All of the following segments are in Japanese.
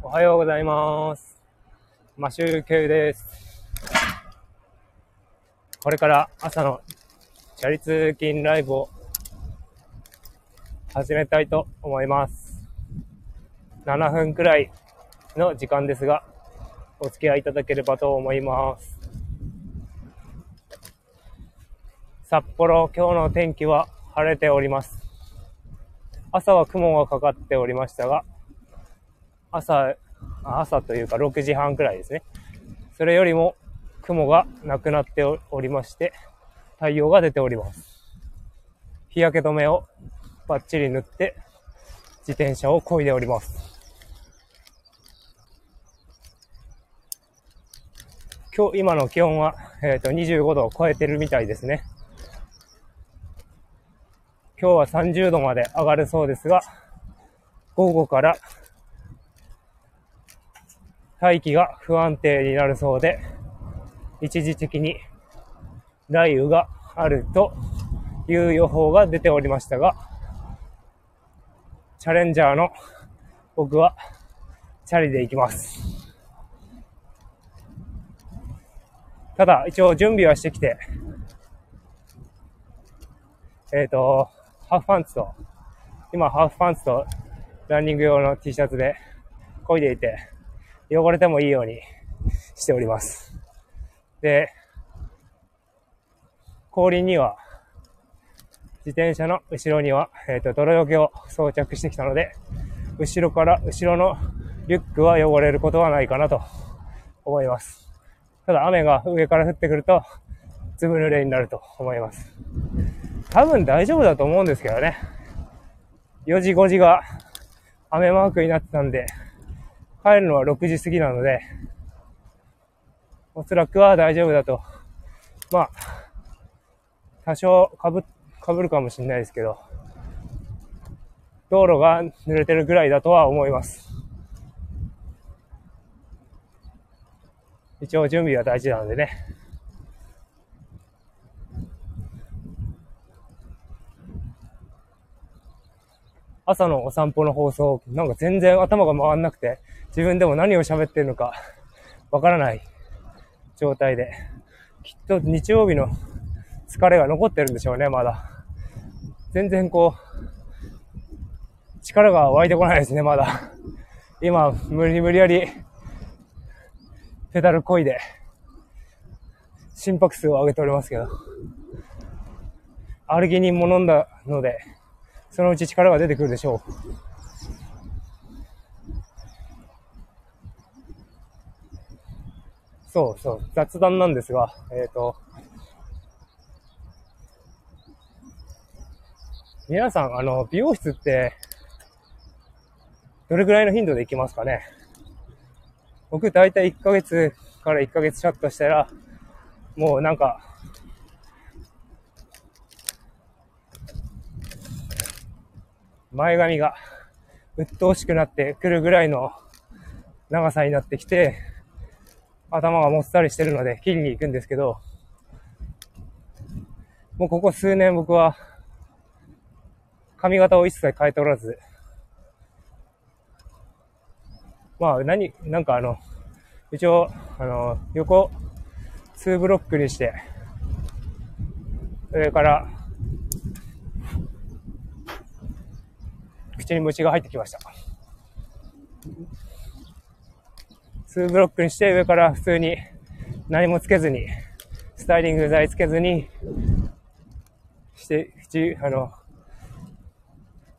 おはようございます。マシューケウです。これから朝のチャリ通勤ライブを始めたいと思います。7分くらいの時間ですが、お付き合いいただければと思います。札幌、今日の天気は晴れております。朝は雲がかかっておりましたが、朝、朝というか6時半くらいですね。それよりも雲がなくなっておりまして、太陽が出ております。日焼け止めをバッチリ塗って、自転車を漕いでおります。今日、今の気温は、えっ、と、25度を超えてるみたいですね。今日は30度まで上がるそうですが、午後から大気が不安定になるそうで、一時的に雷雨があるという予報が出ておりましたが、チャレンジャーの僕はチャリで行きます。ただ、一応準備はしてきて、えっ、と、ハーフパンツと、今ハーフパンツとランニング用の T シャツで漕いでいて、汚れてもいいようにしております。で、後輪には、自転車の後ろには、えっ、と、泥除けを装着してきたので、後ろから、後ろのリュックは汚れることはないかなと思います。ただ雨が上から降ってくると、ずぶ濡れになると思います。多分大丈夫だと思うんですけどね。4時5時が雨マークになってたんで、帰るのは6時過ぎなので、おそらくは大丈夫だと。まあ、多少かぶ、かぶるかもしれないですけど、道路が濡れてるぐらいだとは思います。一応準備は大事なのでね。朝のお散歩の放送、なんか全然頭が回んなくて、自分でも何を喋ってるのかわからない状態で、きっと日曜日の疲れが残ってるんでしょうね、まだ。全然こう、力が湧いてこないですね、まだ。今、無理無理やり、ペダルこいで、心拍数を上げておりますけど、アルギニンも飲んだので、そのうち力が出てくるでしょう。そうそう、雑談なんですが、えっ、と、皆さん、あの、美容室って、どれぐらいの頻度で行きますかね？僕、だいたい1ヶ月から1ヶ月ちょっとしたら、もうなんか、前髪が鬱陶しくなってくるぐらいの長さになってきて、頭がもっさりしてるので切りに行くんですけど、もうここ数年僕は髪型を一切変えておらず、まあ何、なんかあの、一応、あの、横2ブロックにして、上から口に虫が入ってきました。2ブロックにして上から普通に何もつけずに、スタイリング剤つけずに、して、口、あの、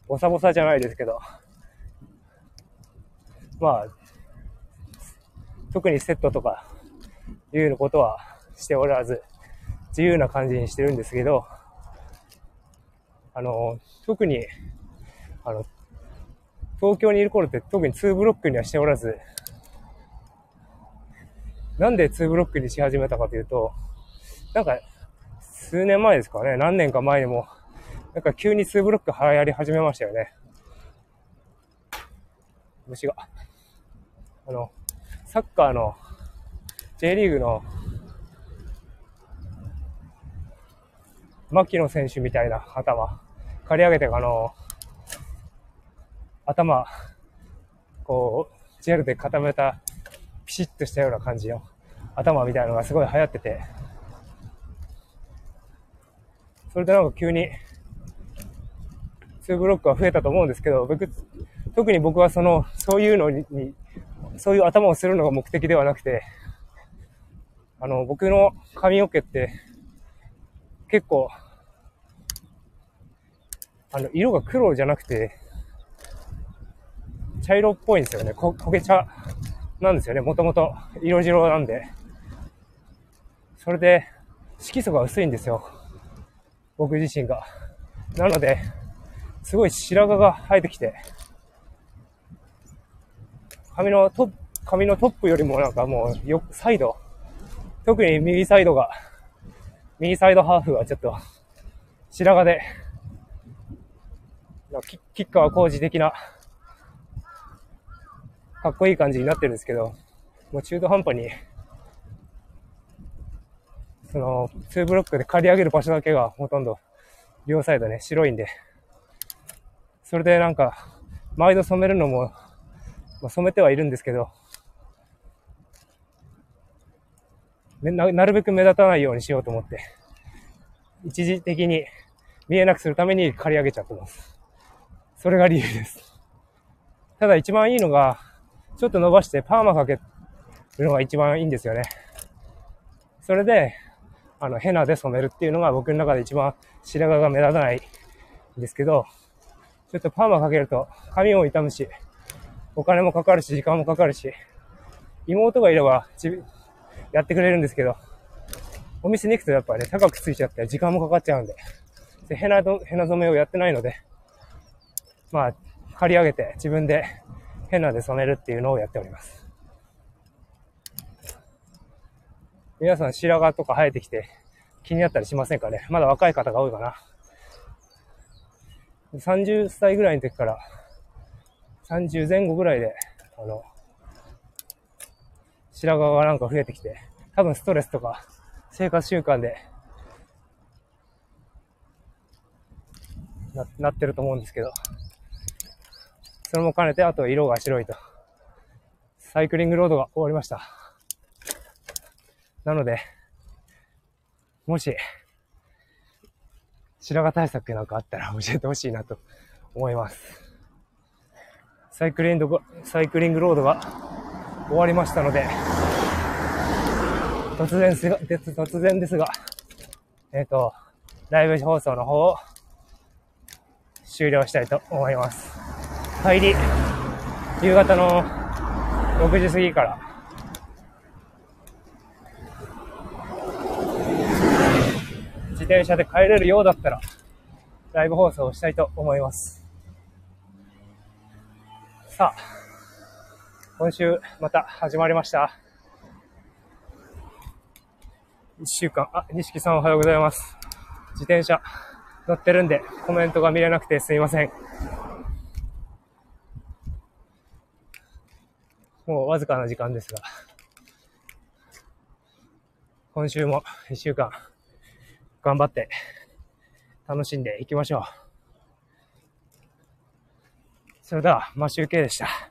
ボサボサじゃないですけど、まあ、特にセットとかいうことはしておらず、自由な感じにしてるんですけど、あの、特に、あの、東京にいる頃って特に2ブロックにはしておらず、なんで2ブロックにし始めたかというと、なんか、数年前ですかね、何年か前にも、なんか急に2ブロック流行り始めましたよね。虫が。あの、サッカーの、J リーグの、牧野選手みたいな頭、刈り上げて、あの、頭、こう、ジェルで固めた、ピシッとしたような感じの頭みたいなのがすごい流行ってて、それでなんか急に、2ブロックは増えたと思うんですけど、僕、特に僕はその、そういうのに、そういう頭をするのが目的ではなくて、あの、僕の髪の毛って、結構、あの、色が黒じゃなくて、茶色っぽいんですよね。こ、焦げ茶なんですよね。もともと色白なんで。それで、色素が薄いんですよ。僕自身が。なので、すごい白髪が生えてきて、髪のトップ、髪のトップよりもなんかもう、よ、サイド、特に右サイドが、右サイドハーフがちょっと、白髪で、キッカー工事的な、かっこいい感じになってるんですけど、もう中途半端に、その、2ブロックで刈り上げる場所だけがほとんど、両サイドね、白いんで、それでなんか、毎度染めるのもまあ、染めてはいるんですけど、ななるべく目立たないようにしようと思って、一時的に見えなくするために刈り上げちゃってます。それが理由です。ただ一番いいのが、ちょっと伸ばしてパーマかけるのが一番いいんですよね。それで、あの、ヘナで染めるっていうのが僕の中で一番白髪が目立たないんですけど、ちょっとパーマかけると髪を傷むし、お金もかかるし、時間もかかるし、妹がいれば、やってくれるんですけど、お店に行くとやっぱね、高くついちゃって時間もかかっちゃうんで、でヘナヘナ染めをやってないので、まあ、借り上げて自分でヘナで染めるっていうのをやっております。皆さん白髪とか生えてきて気になったりしませんかね？まだ若い方が多いかな。30歳ぐらいの時から30前後ぐらいで、あの、白髪がなんか増えてきて、多分ストレスとか生活習慣でななってると思うんですけど、それも兼ねて、あと色が白いと。サイクリングロードが終わりました。なので、もし、白髪対策なんかあったら教えてほしいなと思います。サイクリング、サイクリングロードが終わりましたので、突然すが、突然ですが、えっ、ー、と、ライブ放送の方を終了したいと思います。帰り、夕方の6時過ぎから、自転車で帰れるようだったら、ライブ放送をしたいと思います。さあ、今週また始まりました。一週間、あ、西さんおはようございます。自転車乗ってるんでコメントが見れなくてすいません。もうわずかな時間ですが、今週も一週間頑張って楽しんでいきましょう。それでは、マシュウケイでした。